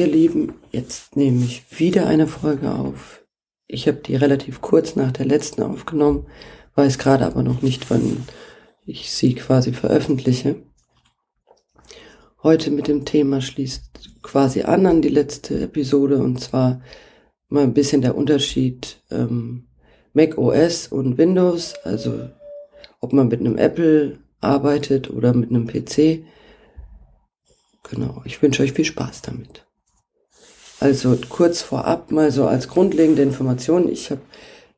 Ihr Lieben, jetzt nehme ich wieder eine Folge auf. Ich habe die relativ kurz nach der letzten aufgenommen, weiß gerade aber noch nicht, wann ich sie quasi veröffentliche. Heute mit dem Thema schließt quasi an an die letzte Episode und zwar mal ein bisschen der Unterschied ähm, Mac OS und Windows, also ob man mit einem Apple arbeitet oder mit einem PC. Genau, ich wünsche euch viel Spaß damit. Also kurz vorab mal so als grundlegende Information. Ich habe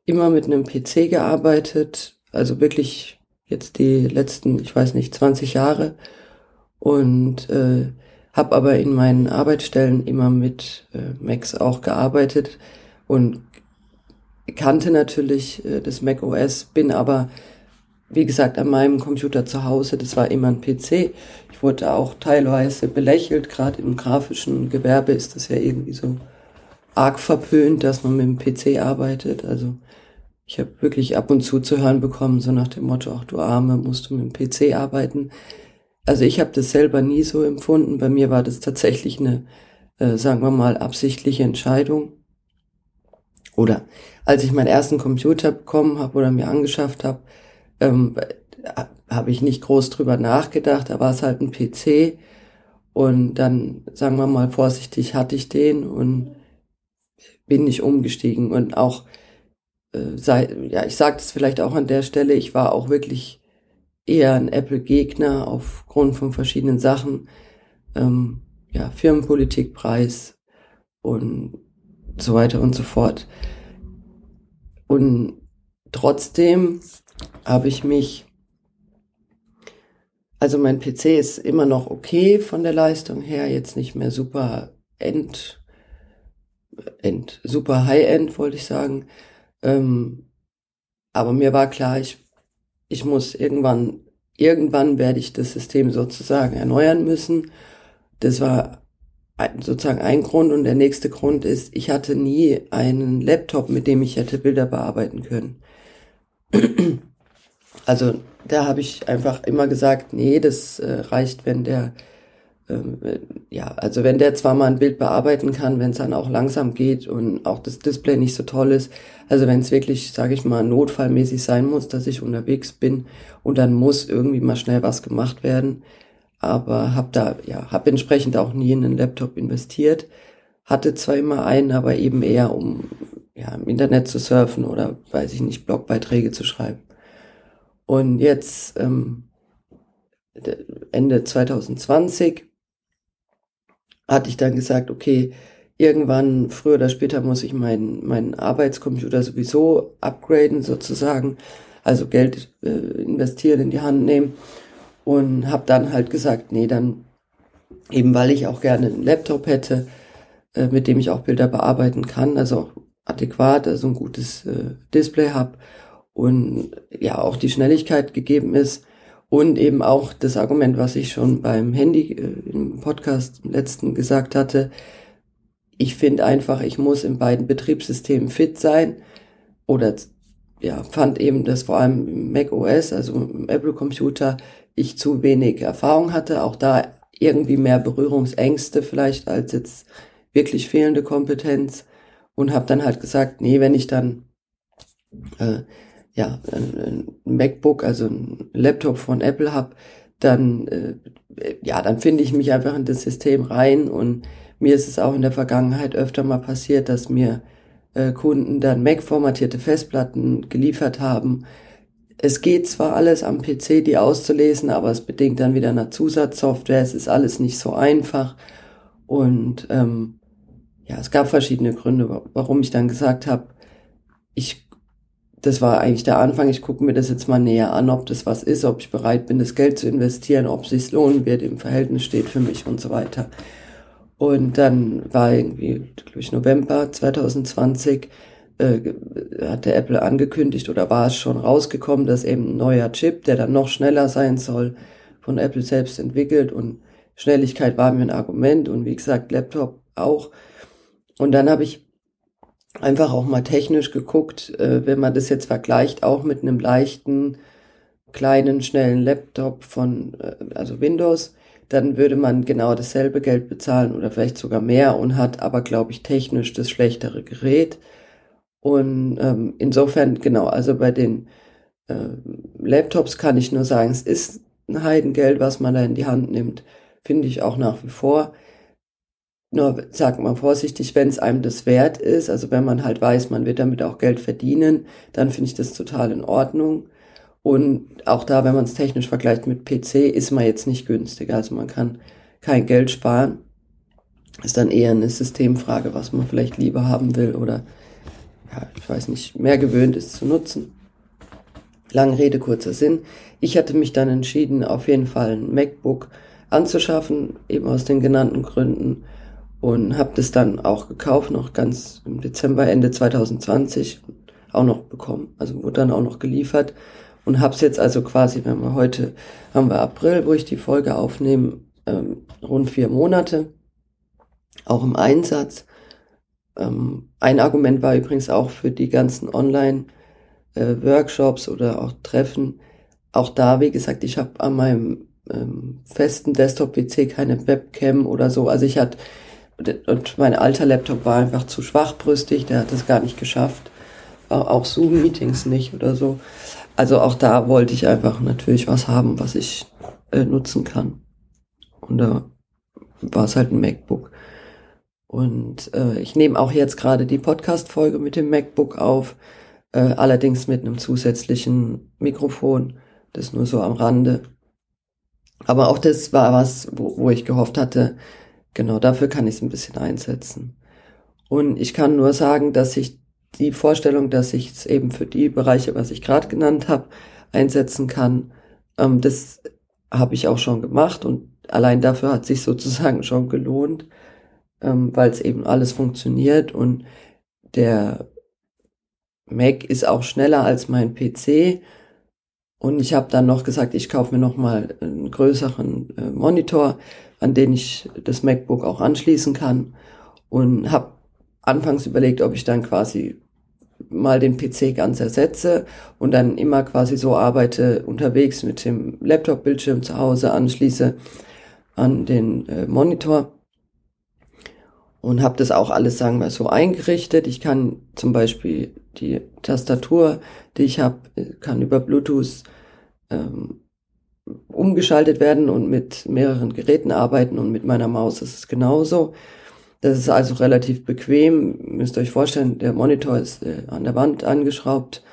immer mit einem PC gearbeitet, also wirklich jetzt die letzten, ich weiß nicht, 20 Jahre und äh, habe aber in meinen Arbeitsstellen immer mit äh, Macs auch gearbeitet und kannte natürlich äh, das Mac OS, bin aber wie gesagt, an meinem Computer zu Hause, das war immer ein PC. Ich wurde auch teilweise belächelt, gerade im grafischen Gewerbe ist das ja irgendwie so arg verpönt, dass man mit dem PC arbeitet. Also ich habe wirklich ab und zu zu hören bekommen, so nach dem Motto, ach du Arme, musst du mit dem PC arbeiten. Also ich habe das selber nie so empfunden. Bei mir war das tatsächlich eine, äh, sagen wir mal, absichtliche Entscheidung. Oder als ich meinen ersten Computer bekommen habe oder mir angeschafft habe, ähm, habe ich nicht groß drüber nachgedacht, da war es halt ein PC und dann, sagen wir mal vorsichtig, hatte ich den und bin nicht umgestiegen. Und auch, äh, sei, ja, ich sage das vielleicht auch an der Stelle, ich war auch wirklich eher ein Apple-Gegner aufgrund von verschiedenen Sachen, ähm, ja, Firmenpolitikpreis und so weiter und so fort. Und trotzdem habe ich mich, also mein PC ist immer noch okay von der Leistung her, jetzt nicht mehr super end, end super High-End, wollte ich sagen. Ähm, aber mir war klar, ich, ich muss irgendwann, irgendwann werde ich das System sozusagen erneuern müssen. Das war sozusagen ein Grund und der nächste Grund ist, ich hatte nie einen Laptop, mit dem ich hätte Bilder bearbeiten können. Also da habe ich einfach immer gesagt, nee, das äh, reicht, wenn der, ähm, äh, ja, also wenn der zwar mal ein Bild bearbeiten kann, wenn es dann auch langsam geht und auch das Display nicht so toll ist. Also wenn es wirklich, sage ich mal, notfallmäßig sein muss, dass ich unterwegs bin und dann muss irgendwie mal schnell was gemacht werden. Aber habe da, ja, habe entsprechend auch nie in einen Laptop investiert. Hatte zwar immer einen, aber eben eher um ja, im Internet zu surfen oder, weiß ich nicht, Blogbeiträge zu schreiben. Und jetzt ähm, Ende 2020 hatte ich dann gesagt, okay, irgendwann früher oder später muss ich meinen meinen Arbeitscomputer sowieso upgraden sozusagen, also Geld äh, investieren in die Hand nehmen. Und habe dann halt gesagt, nee, dann eben weil ich auch gerne einen Laptop hätte, äh, mit dem ich auch Bilder bearbeiten kann, also auch adäquat, also ein gutes äh, Display habe und ja auch die Schnelligkeit gegeben ist und eben auch das Argument, was ich schon beim Handy äh, im Podcast im letzten gesagt hatte. Ich finde einfach, ich muss in beiden Betriebssystemen fit sein oder ja, fand eben, dass vor allem im Mac OS, also im Apple Computer, ich zu wenig Erfahrung hatte, auch da irgendwie mehr Berührungsängste vielleicht als jetzt wirklich fehlende Kompetenz und habe dann halt gesagt, nee, wenn ich dann äh, ja, ein, MacBook, also ein Laptop von Apple habe, dann, äh, ja, dann finde ich mich einfach in das System rein und mir ist es auch in der Vergangenheit öfter mal passiert, dass mir äh, Kunden dann Mac-formatierte Festplatten geliefert haben. Es geht zwar alles am PC, die auszulesen, aber es bedingt dann wieder eine Zusatzsoftware. Es ist alles nicht so einfach. Und ähm, ja, es gab verschiedene Gründe, warum ich dann gesagt habe, ich das war eigentlich der Anfang. Ich gucke mir das jetzt mal näher an, ob das was ist, ob ich bereit bin, das Geld zu investieren, ob es sich lohnen wird, im Verhältnis steht für mich und so weiter. Und dann war irgendwie, glaube ich, November 2020, äh, hatte Apple angekündigt oder war es schon rausgekommen, dass eben ein neuer Chip, der dann noch schneller sein soll, von Apple selbst entwickelt und Schnelligkeit war mir ein Argument und wie gesagt, Laptop auch. Und dann habe ich einfach auch mal technisch geguckt, äh, wenn man das jetzt vergleicht, auch mit einem leichten, kleinen, schnellen Laptop von, äh, also Windows, dann würde man genau dasselbe Geld bezahlen oder vielleicht sogar mehr und hat aber, glaube ich, technisch das schlechtere Gerät. Und ähm, insofern, genau, also bei den äh, Laptops kann ich nur sagen, es ist ein Heidengeld, was man da in die Hand nimmt, finde ich auch nach wie vor. Nur sagt man vorsichtig, wenn es einem das wert ist, also wenn man halt weiß, man wird damit auch Geld verdienen, dann finde ich das total in Ordnung. Und auch da, wenn man es technisch vergleicht mit PC, ist man jetzt nicht günstig. Also man kann kein Geld sparen. Ist dann eher eine Systemfrage, was man vielleicht lieber haben will oder, ja, ich weiß nicht, mehr gewöhnt ist zu nutzen. Lange Rede, kurzer Sinn. Ich hatte mich dann entschieden, auf jeden Fall ein MacBook anzuschaffen, eben aus den genannten Gründen. Und habe das dann auch gekauft, noch ganz im Dezember, Ende 2020 auch noch bekommen. Also wurde dann auch noch geliefert und hab's jetzt also quasi, wenn wir heute haben wir April, wo ich die Folge aufnehme, ähm, rund vier Monate, auch im Einsatz. Ähm, ein Argument war übrigens auch für die ganzen Online-Workshops äh, oder auch Treffen. Auch da, wie gesagt, ich habe an meinem ähm, festen Desktop-PC keine Webcam oder so. Also ich hatte, und mein alter Laptop war einfach zu schwachbrüstig, der hat es gar nicht geschafft. Auch Zoom-Meetings nicht oder so. Also auch da wollte ich einfach natürlich was haben, was ich äh, nutzen kann. Und da war es halt ein MacBook. Und äh, ich nehme auch jetzt gerade die Podcast-Folge mit dem MacBook auf, äh, allerdings mit einem zusätzlichen Mikrofon. Das nur so am Rande. Aber auch das war was, wo, wo ich gehofft hatte, genau dafür kann ich es ein bisschen einsetzen. Und ich kann nur sagen, dass ich die Vorstellung, dass ich es eben für die Bereiche, was ich gerade genannt habe, einsetzen kann, ähm, das habe ich auch schon gemacht und allein dafür hat sich sozusagen schon gelohnt, ähm, weil es eben alles funktioniert und der Mac ist auch schneller als mein PC und ich habe dann noch gesagt, ich kaufe mir noch mal einen größeren äh, Monitor, an den ich das MacBook auch anschließen kann und habe anfangs überlegt, ob ich dann quasi mal den PC ganz ersetze und dann immer quasi so arbeite unterwegs mit dem Laptop-Bildschirm zu Hause anschließe an den äh, Monitor und habe das auch alles, sagen wir, so eingerichtet. Ich kann zum Beispiel die Tastatur, die ich habe, kann über Bluetooth ähm, umgeschaltet werden und mit mehreren Geräten arbeiten und mit meiner Maus ist es genauso. Das ist also relativ bequem. Müsst ihr euch vorstellen, der Monitor ist äh, an der Wand angeschraubt.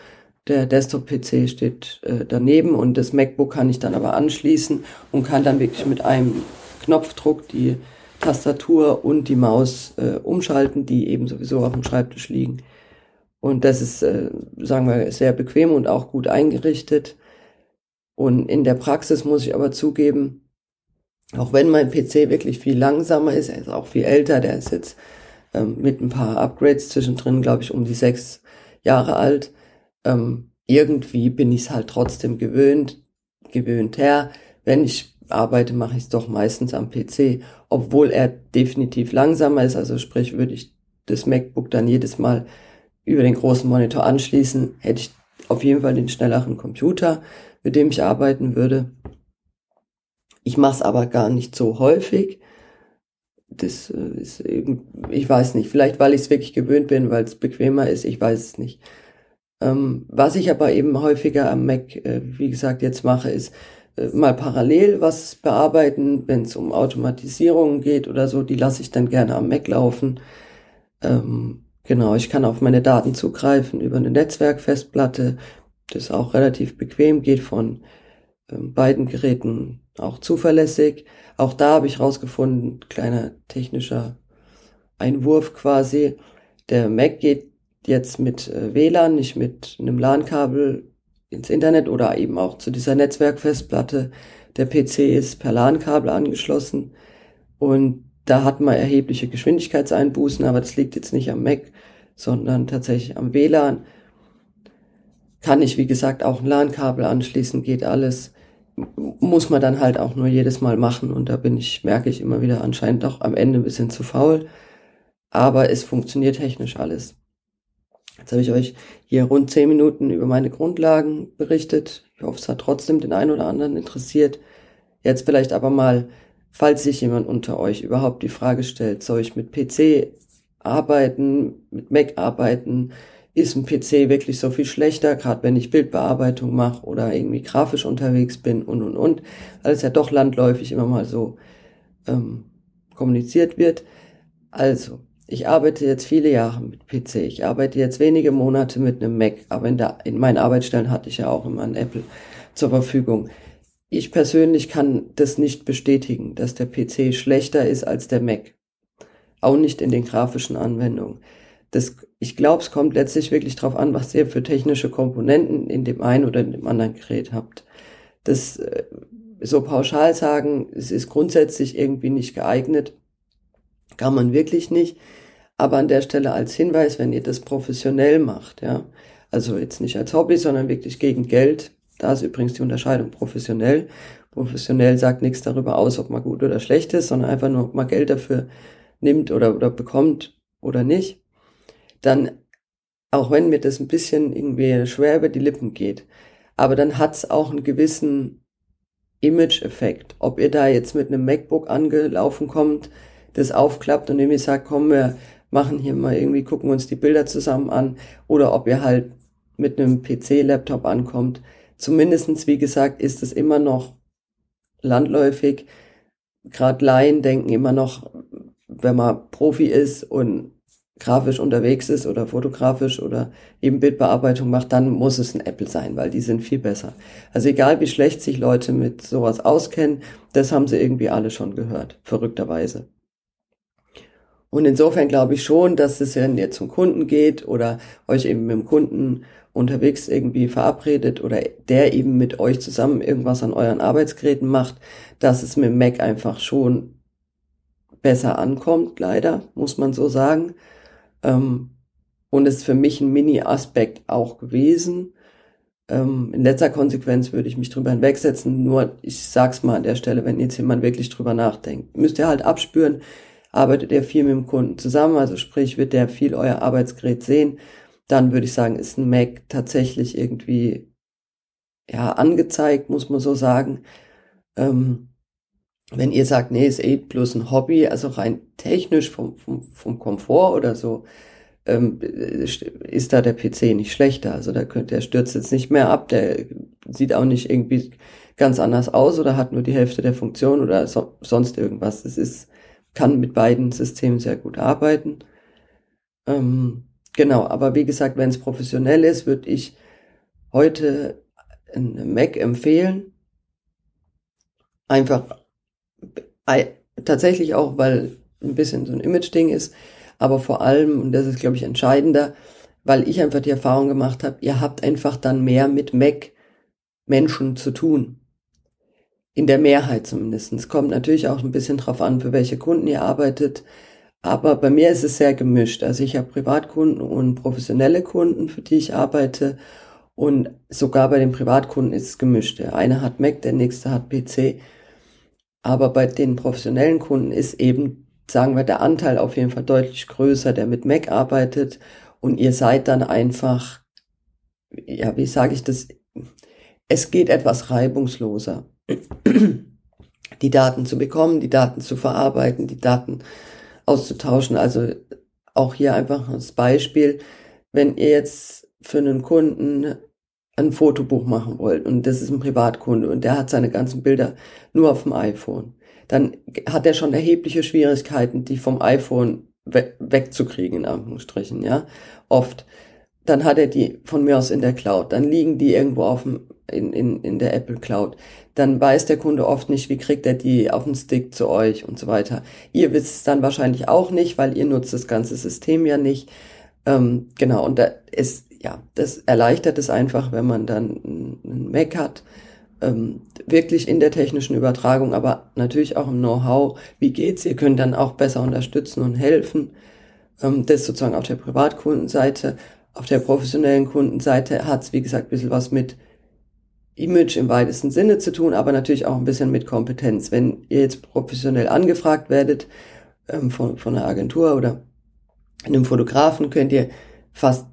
Der Desktop-PC steht äh, daneben und das MacBook kann ich dann aber anschließen und kann dann wirklich mit einem Knopfdruck die Tastatur und die Maus äh, umschalten, die eben sowieso auf dem Schreibtisch liegen. Und das ist, äh, sagen wir, sehr bequem und auch gut eingerichtet. Und in der Praxis muss ich aber zugeben, auch wenn mein PC wirklich viel langsamer ist, er ist auch viel älter, der ist jetzt ähm, mit ein paar Upgrades zwischendrin, glaube ich, um die sechs Jahre alt. Ähm, irgendwie bin ich es halt trotzdem gewöhnt, gewöhnt her. Wenn ich arbeite, mache ich es doch meistens am PC, obwohl er definitiv langsamer ist. Also sprich, würde ich das MacBook dann jedes Mal über den großen Monitor anschließen, hätte ich auf jeden Fall den schnelleren Computer, mit dem ich arbeiten würde. Ich mache es aber gar nicht so häufig. Das äh, ist eben, ich weiß nicht, vielleicht weil ich es wirklich gewöhnt bin, weil es bequemer ist, ich weiß es nicht. Ähm, was ich aber eben häufiger am Mac, äh, wie gesagt, jetzt mache, ist äh, mal parallel was bearbeiten, wenn es um Automatisierungen geht oder so, die lasse ich dann gerne am Mac laufen. Ähm, genau, ich kann auf meine Daten zugreifen über eine Netzwerkfestplatte, das auch relativ bequem geht von ähm, beiden Geräten auch zuverlässig. Auch da habe ich rausgefunden, kleiner technischer Einwurf quasi. Der Mac geht jetzt mit äh, WLAN, nicht mit einem LAN-Kabel ins Internet oder eben auch zu dieser Netzwerkfestplatte. Der PC ist per LAN-Kabel angeschlossen und da hat man erhebliche Geschwindigkeitseinbußen, aber das liegt jetzt nicht am Mac, sondern tatsächlich am WLAN. Kann ich, wie gesagt, auch ein LAN-Kabel anschließen, geht alles muss man dann halt auch nur jedes Mal machen und da bin ich, merke ich immer wieder anscheinend auch am Ende ein bisschen zu faul. Aber es funktioniert technisch alles. Jetzt habe ich euch hier rund zehn Minuten über meine Grundlagen berichtet. Ich hoffe, es hat trotzdem den einen oder anderen interessiert. Jetzt vielleicht aber mal falls sich jemand unter euch überhaupt die Frage stellt, soll ich mit PC arbeiten, mit Mac arbeiten, ist ein PC wirklich so viel schlechter, gerade wenn ich Bildbearbeitung mache oder irgendwie grafisch unterwegs bin und und und, weil es ja doch landläufig immer mal so ähm, kommuniziert wird. Also, ich arbeite jetzt viele Jahre mit PC, ich arbeite jetzt wenige Monate mit einem Mac, aber in, der, in meinen Arbeitsstellen hatte ich ja auch immer ein Apple zur Verfügung. Ich persönlich kann das nicht bestätigen, dass der PC schlechter ist als der Mac. Auch nicht in den grafischen Anwendungen. Das, ich glaube, es kommt letztlich wirklich darauf an, was ihr für technische Komponenten in dem einen oder in dem anderen Gerät habt. Das äh, so pauschal sagen, es ist grundsätzlich irgendwie nicht geeignet, kann man wirklich nicht. Aber an der Stelle als Hinweis, wenn ihr das professionell macht, ja, also jetzt nicht als Hobby, sondern wirklich gegen Geld, da ist übrigens die Unterscheidung professionell. Professionell sagt nichts darüber aus, ob man gut oder schlecht ist, sondern einfach nur, ob man Geld dafür nimmt oder, oder bekommt oder nicht dann, auch wenn mir das ein bisschen irgendwie schwer über die Lippen geht, aber dann hat's auch einen gewissen Image-Effekt. Ob ihr da jetzt mit einem MacBook angelaufen kommt, das aufklappt und irgendwie sagt, komm, wir machen hier mal irgendwie, gucken uns die Bilder zusammen an, oder ob ihr halt mit einem PC-Laptop ankommt. Zumindestens, wie gesagt, ist es immer noch landläufig. Gerade Laien denken immer noch, wenn man Profi ist und grafisch unterwegs ist oder fotografisch oder eben Bildbearbeitung macht, dann muss es ein Apple sein, weil die sind viel besser. Also egal wie schlecht sich Leute mit sowas auskennen, das haben sie irgendwie alle schon gehört, verrückterweise. Und insofern glaube ich schon, dass es, wenn ihr zum Kunden geht oder euch eben mit dem Kunden unterwegs irgendwie verabredet oder der eben mit euch zusammen irgendwas an euren Arbeitsgeräten macht, dass es mit Mac einfach schon besser ankommt, leider, muss man so sagen. Ähm, und ist für mich ein Mini-Aspekt auch gewesen. Ähm, in letzter Konsequenz würde ich mich drüber hinwegsetzen. Nur, ich sag's mal an der Stelle, wenn jetzt jemand wirklich drüber nachdenkt, müsst ihr halt abspüren, arbeitet er viel mit dem Kunden zusammen, also sprich, wird der viel euer Arbeitsgerät sehen, dann würde ich sagen, ist ein Mac tatsächlich irgendwie, ja, angezeigt, muss man so sagen. Ähm, wenn ihr sagt, nee, ist eh bloß ein Hobby, also rein technisch vom, vom, vom Komfort oder so, ähm, ist da der PC nicht schlechter. Also da könnt, der stürzt jetzt nicht mehr ab, der sieht auch nicht irgendwie ganz anders aus oder hat nur die Hälfte der Funktion oder so, sonst irgendwas. Das ist, kann mit beiden Systemen sehr gut arbeiten. Ähm, genau, aber wie gesagt, wenn es professionell ist, würde ich heute ein Mac empfehlen. Einfach tatsächlich auch, weil ein bisschen so ein Image-Ding ist, aber vor allem, und das ist, glaube ich, entscheidender, weil ich einfach die Erfahrung gemacht habe, ihr habt einfach dann mehr mit Mac-Menschen zu tun. In der Mehrheit zumindest. Es kommt natürlich auch ein bisschen drauf an, für welche Kunden ihr arbeitet. Aber bei mir ist es sehr gemischt. Also ich habe Privatkunden und professionelle Kunden, für die ich arbeite. Und sogar bei den Privatkunden ist es gemischt. Der eine hat Mac, der nächste hat PC. Aber bei den professionellen Kunden ist eben, sagen wir, der Anteil auf jeden Fall deutlich größer, der mit Mac arbeitet. Und ihr seid dann einfach, ja, wie sage ich das? Es geht etwas reibungsloser, die Daten zu bekommen, die Daten zu verarbeiten, die Daten auszutauschen. Also auch hier einfach als Beispiel, wenn ihr jetzt für einen Kunden ein Fotobuch machen wollt und das ist ein Privatkunde und der hat seine ganzen Bilder nur auf dem iPhone, dann hat er schon erhebliche Schwierigkeiten, die vom iPhone we wegzukriegen, in Anführungsstrichen, ja, oft. Dann hat er die von mir aus in der Cloud, dann liegen die irgendwo auf dem, in, in, in der Apple Cloud. Dann weiß der Kunde oft nicht, wie kriegt er die auf den Stick zu euch und so weiter. Ihr wisst es dann wahrscheinlich auch nicht, weil ihr nutzt das ganze System ja nicht. Ähm, genau, und da ist ja, das erleichtert es einfach, wenn man dann einen Mac hat, ähm, wirklich in der technischen Übertragung, aber natürlich auch im Know-how, wie geht's, ihr könnt dann auch besser unterstützen und helfen. Ähm, das sozusagen auf der Privatkundenseite. Auf der professionellen Kundenseite hat's wie gesagt, ein bisschen was mit Image im weitesten Sinne zu tun, aber natürlich auch ein bisschen mit Kompetenz. Wenn ihr jetzt professionell angefragt werdet ähm, von, von einer Agentur oder einem Fotografen, könnt ihr fast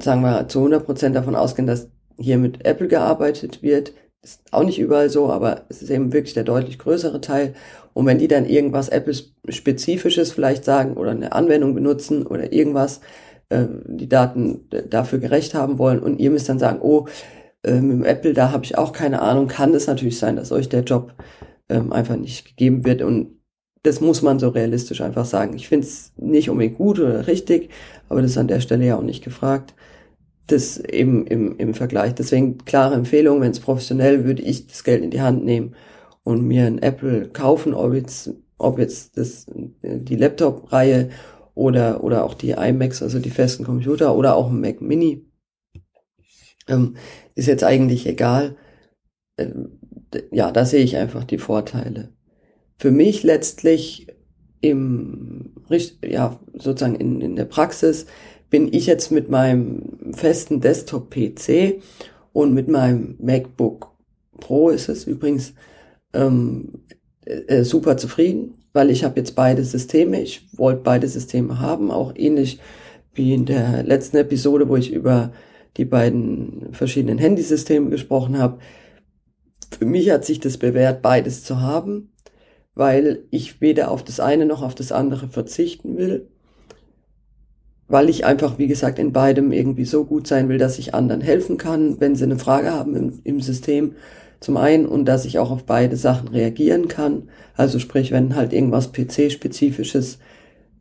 sagen wir, zu 100 Prozent davon ausgehen, dass hier mit Apple gearbeitet wird. ist auch nicht überall so, aber es ist eben wirklich der deutlich größere Teil. Und wenn die dann irgendwas Apple-spezifisches vielleicht sagen oder eine Anwendung benutzen oder irgendwas, äh, die Daten dafür gerecht haben wollen und ihr müsst dann sagen, oh, äh, mit dem Apple, da habe ich auch keine Ahnung, kann es natürlich sein, dass euch der Job ähm, einfach nicht gegeben wird und das muss man so realistisch einfach sagen. Ich finde es nicht unbedingt gut oder richtig, aber das ist an der Stelle ja auch nicht gefragt. Das eben im, im Vergleich. Deswegen klare Empfehlung, wenn es professionell, würde ich das Geld in die Hand nehmen und mir ein Apple kaufen, ob jetzt, ob jetzt das, die Laptop-Reihe oder, oder auch die iMacs, also die festen Computer oder auch ein Mac Mini. Ähm, ist jetzt eigentlich egal. Ähm, ja, da sehe ich einfach die Vorteile. Für mich letztlich im, ja, sozusagen in, in der Praxis bin ich jetzt mit meinem festen Desktop-PC und mit meinem MacBook Pro ist es übrigens ähm, äh, super zufrieden, weil ich habe jetzt beide Systeme. Ich wollte beide Systeme haben, auch ähnlich wie in der letzten Episode, wo ich über die beiden verschiedenen Handysysteme gesprochen habe. Für mich hat sich das bewährt, beides zu haben, weil ich weder auf das eine noch auf das andere verzichten will, weil ich einfach, wie gesagt, in beidem irgendwie so gut sein will, dass ich anderen helfen kann, wenn sie eine Frage haben im, im System zum einen und dass ich auch auf beide Sachen reagieren kann. Also sprich, wenn halt irgendwas PC-spezifisches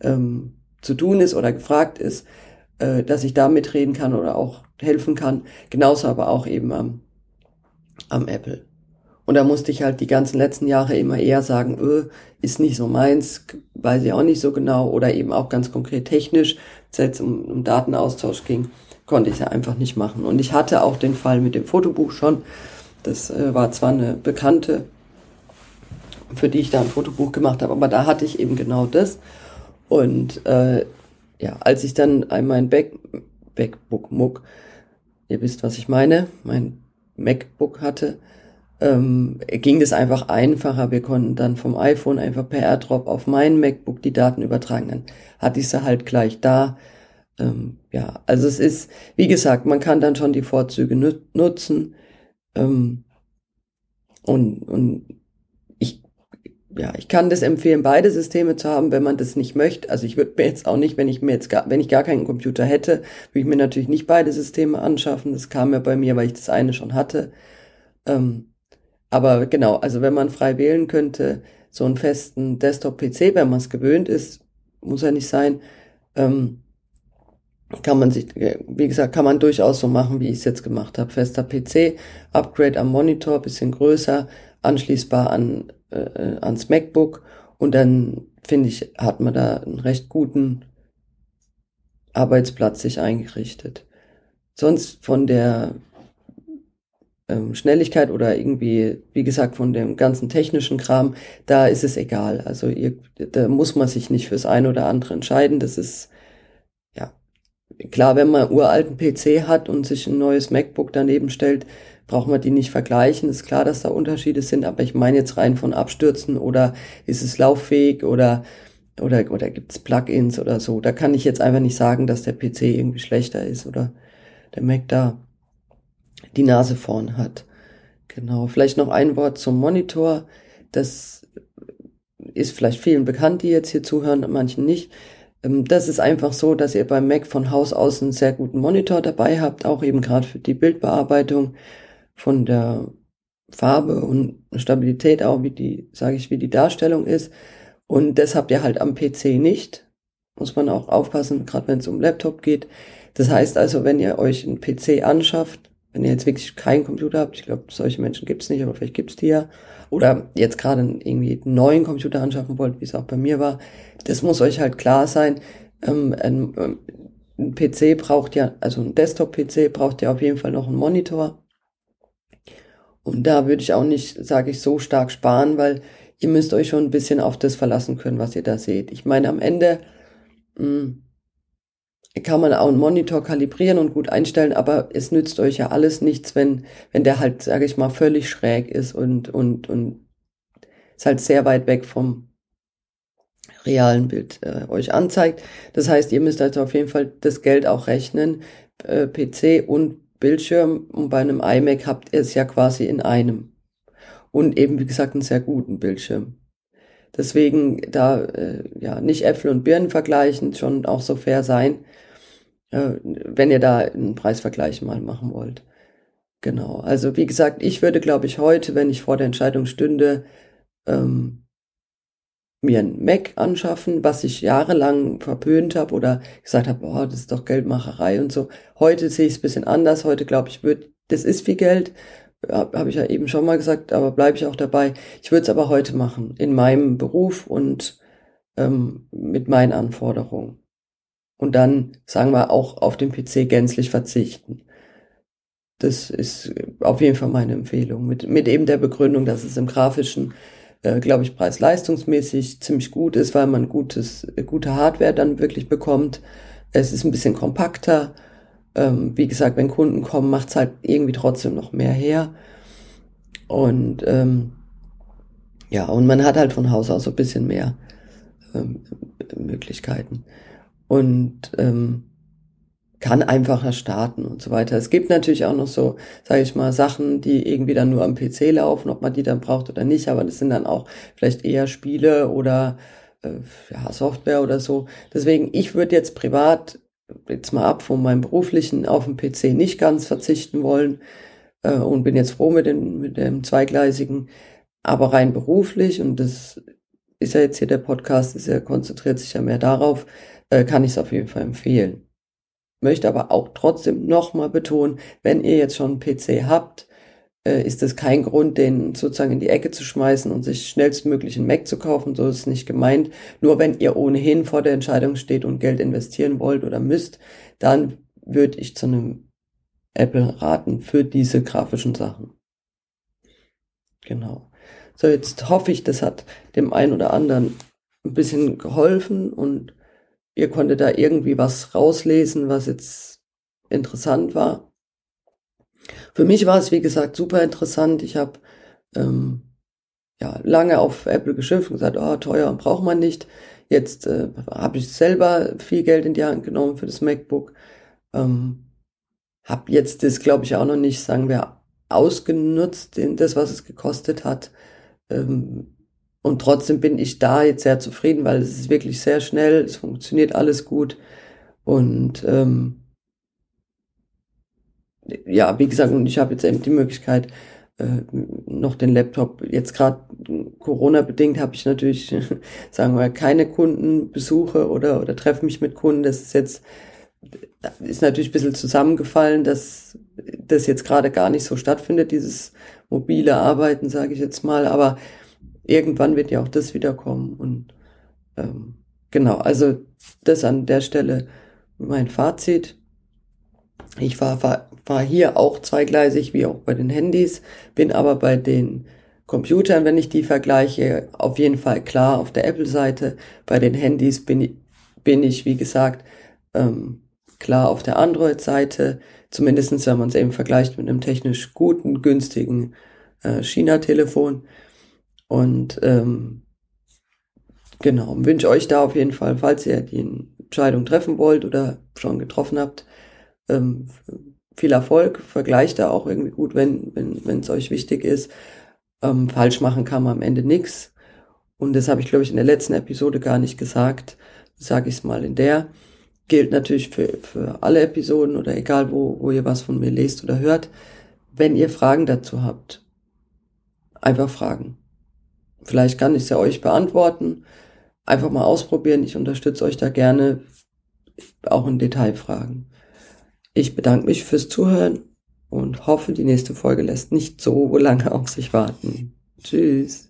ähm, zu tun ist oder gefragt ist, äh, dass ich da mitreden kann oder auch helfen kann. Genauso aber auch eben am, am Apple. Und da musste ich halt die ganzen letzten Jahre immer eher sagen, öh, ist nicht so meins, weiß ich auch nicht so genau. Oder eben auch ganz konkret technisch, wenn es um, um Datenaustausch ging, konnte ich es ja einfach nicht machen. Und ich hatte auch den Fall mit dem Fotobuch schon, das äh, war zwar eine Bekannte, für die ich da ein Fotobuch gemacht habe, aber da hatte ich eben genau das. Und äh, ja, als ich dann einmal ein Back, Backbook Muck, ihr wisst, was ich meine, mein MacBook hatte, ähm, ging das einfach einfacher. Wir konnten dann vom iPhone einfach per AirDrop auf mein MacBook die Daten übertragen. Dann hatte ich sie halt gleich da. Ähm, ja, also es ist, wie gesagt, man kann dann schon die Vorzüge nutzen. Ähm, und, und ich, ja, ich kann das empfehlen, beide Systeme zu haben, wenn man das nicht möchte. Also ich würde mir jetzt auch nicht, wenn ich mir jetzt gar, wenn ich gar keinen Computer hätte, würde ich mir natürlich nicht beide Systeme anschaffen. Das kam ja bei mir, weil ich das eine schon hatte. Ähm, aber genau, also wenn man frei wählen könnte, so einen festen Desktop-PC, wenn man es gewöhnt ist, muss ja nicht sein, ähm, kann man sich, wie gesagt, kann man durchaus so machen, wie ich es jetzt gemacht habe. Fester PC, Upgrade am Monitor, bisschen größer, anschließbar an, äh, ans MacBook und dann finde ich, hat man da einen recht guten Arbeitsplatz sich eingerichtet. Sonst von der ähm, Schnelligkeit oder irgendwie, wie gesagt, von dem ganzen technischen Kram, da ist es egal. Also ihr, da muss man sich nicht fürs eine oder andere entscheiden. Das ist Klar, wenn man uralten PC hat und sich ein neues MacBook daneben stellt, braucht man die nicht vergleichen. Ist klar, dass da Unterschiede sind, aber ich meine jetzt rein von Abstürzen oder ist es lauffähig oder oder oder gibt's Plugins oder so. Da kann ich jetzt einfach nicht sagen, dass der PC irgendwie schlechter ist oder der Mac da die Nase vorn hat. Genau. Vielleicht noch ein Wort zum Monitor. Das ist vielleicht vielen bekannt, die jetzt hier zuhören, manchen nicht. Ähm, das ist einfach so, dass ihr beim Mac von Haus aus einen sehr guten Monitor dabei habt, auch eben gerade für die Bildbearbeitung von der Farbe und Stabilität auch, wie die, sage ich, wie die Darstellung ist. Und das habt ihr halt am PC nicht. Muss man auch aufpassen, gerade wenn es um Laptop geht. Das heißt also, wenn ihr euch einen PC anschafft, wenn ihr jetzt wirklich keinen Computer habt, ich glaube, solche Menschen gibt's nicht, aber vielleicht gibt's die ja, oder jetzt gerade irgendwie einen neuen Computer anschaffen wollt, wie es auch bei mir war, das muss euch halt klar sein. Ähm, ein, ähm, ein PC braucht ja, also ein Desktop-PC braucht ja auf jeden Fall noch einen Monitor. Und da würde ich auch nicht, sage ich, so stark sparen, weil ihr müsst euch schon ein bisschen auf das verlassen können, was ihr da seht. Ich meine, am Ende mh, hm, kann man auch einen Monitor kalibrieren und gut einstellen, aber es nützt euch ja alles nichts, wenn, wenn der halt, sage ich mal, völlig schräg ist und, und, und ist halt sehr weit weg vom realen Bild äh, euch anzeigt. Das heißt, ihr müsst also auf jeden Fall das Geld auch rechnen, äh, PC und Bildschirm und bei einem iMac habt ihr es ja quasi in einem. Und eben, wie gesagt, einen sehr guten Bildschirm. Deswegen da äh, ja nicht Äpfel und Birnen vergleichen, schon auch so fair sein, äh, wenn ihr da einen Preisvergleich mal machen wollt. Genau. Also wie gesagt, ich würde, glaube ich, heute, wenn ich vor der Entscheidung stünde, ähm, mir ein Mac anschaffen, was ich jahrelang verpönt habe oder gesagt habe, boah, das ist doch Geldmacherei und so. Heute sehe ich es bisschen anders. Heute glaube ich, wird, das ist viel Geld, habe hab ich ja eben schon mal gesagt, aber bleibe ich auch dabei. Ich würde es aber heute machen, in meinem Beruf und ähm, mit meinen Anforderungen. Und dann, sagen wir, auch auf den PC gänzlich verzichten. Das ist auf jeden Fall meine Empfehlung. Mit, mit eben der Begründung, dass es im grafischen, äh, glaube ich, preis-leistungsmäßig ziemlich gut ist, weil man gutes, gute Hardware dann wirklich bekommt. Es ist ein bisschen kompakter ähm, wie gesagt, wenn Kunden kommen, macht's halt irgendwie trotzdem noch mehr her. Und ähm, ja, und man hat halt von Haus aus so ein bisschen mehr ähm, Möglichkeiten. Und ähm, kann einfacher starten und so weiter. Es gibt natürlich auch noch so, sage ich mal, Sachen, die irgendwie dann nur am PC laufen, ob man die dann braucht oder nicht, aber das sind dann auch vielleicht eher Spiele oder äh, ja, Software oder so. Deswegen, ich würde jetzt privat jetzt mal ab von meinem beruflichen auf dem PC nicht ganz verzichten wollen äh, und bin jetzt froh mit dem, mit dem zweigleisigen, aber rein beruflich und das ist ja jetzt hier der Podcast, ist ja konzentriert sich ja mehr darauf, äh, kann ich es auf jeden Fall empfehlen. Möchte aber auch trotzdem nochmal betonen, wenn ihr jetzt schon einen PC habt, ist das kein Grund, den sozusagen in die Ecke zu schmeißen und sich schnellstmöglich einen Mac zu kaufen. So ist es nicht gemeint. Nur wenn ihr ohnehin vor der Entscheidung steht und Geld investieren wollt oder müsst, dann würde ich zu einem Apple raten für diese grafischen Sachen. Genau. So, jetzt hoffe ich, das hat dem einen oder anderen ein bisschen geholfen und ihr konntet da irgendwie was rauslesen, was jetzt interessant war. Für mich war es, wie gesagt, super interessant. Ich habe ähm, ja, lange auf Apple geschimpft und gesagt, oh, teuer und braucht man nicht. Jetzt äh, habe ich selber viel Geld in die Hand genommen für das MacBook. Ähm, habe jetzt das, glaube ich, auch noch nicht, sagen wir, ausgenutzt, in das, was es gekostet hat. Ähm, und trotzdem bin ich da jetzt sehr zufrieden, weil es ist wirklich sehr schnell, es funktioniert alles gut. Und ähm, ja, wie gesagt, und ich habe jetzt eben die Möglichkeit, äh, noch den Laptop, jetzt gerade Corona-bedingt habe ich natürlich, sagen wir, keine Kundenbesuche oder, oder treffe mich mit Kunden. Das ist jetzt, ist natürlich ein bisschen zusammengefallen, dass das jetzt gerade gar nicht so stattfindet, dieses mobile Arbeiten, sage ich jetzt mal. Aber irgendwann wird ja auch das wiederkommen. Und ähm, genau, also das an der Stelle mein Fazit. Ich war, war, war hier auch zweigleisig wie auch bei den Handys, bin aber bei den Computern, wenn ich die vergleiche, auf jeden Fall klar auf der Apple-Seite. Bei den Handys bin ich, bin ich wie gesagt, ähm, klar auf der Android-Seite, zumindestens wenn man es eben vergleicht mit einem technisch guten, günstigen äh, China-Telefon. Und ähm, genau, wünsche euch da auf jeden Fall, falls ihr die Entscheidung treffen wollt oder schon getroffen habt, ähm, viel Erfolg, vergleicht da auch irgendwie gut, wenn wenn es euch wichtig ist. Ähm, falsch machen kann man am Ende nix. Und das habe ich, glaube ich, in der letzten Episode gar nicht gesagt. Sage ich es mal in der. Gilt natürlich für, für alle Episoden oder egal, wo, wo ihr was von mir lest oder hört. Wenn ihr Fragen dazu habt, einfach fragen. Vielleicht kann ich es ja euch beantworten. Einfach mal ausprobieren. Ich unterstütze euch da gerne, auch in Detailfragen. Ich bedanke mich fürs Zuhören und hoffe, die nächste Folge lässt nicht so lange auf sich warten. Tschüss.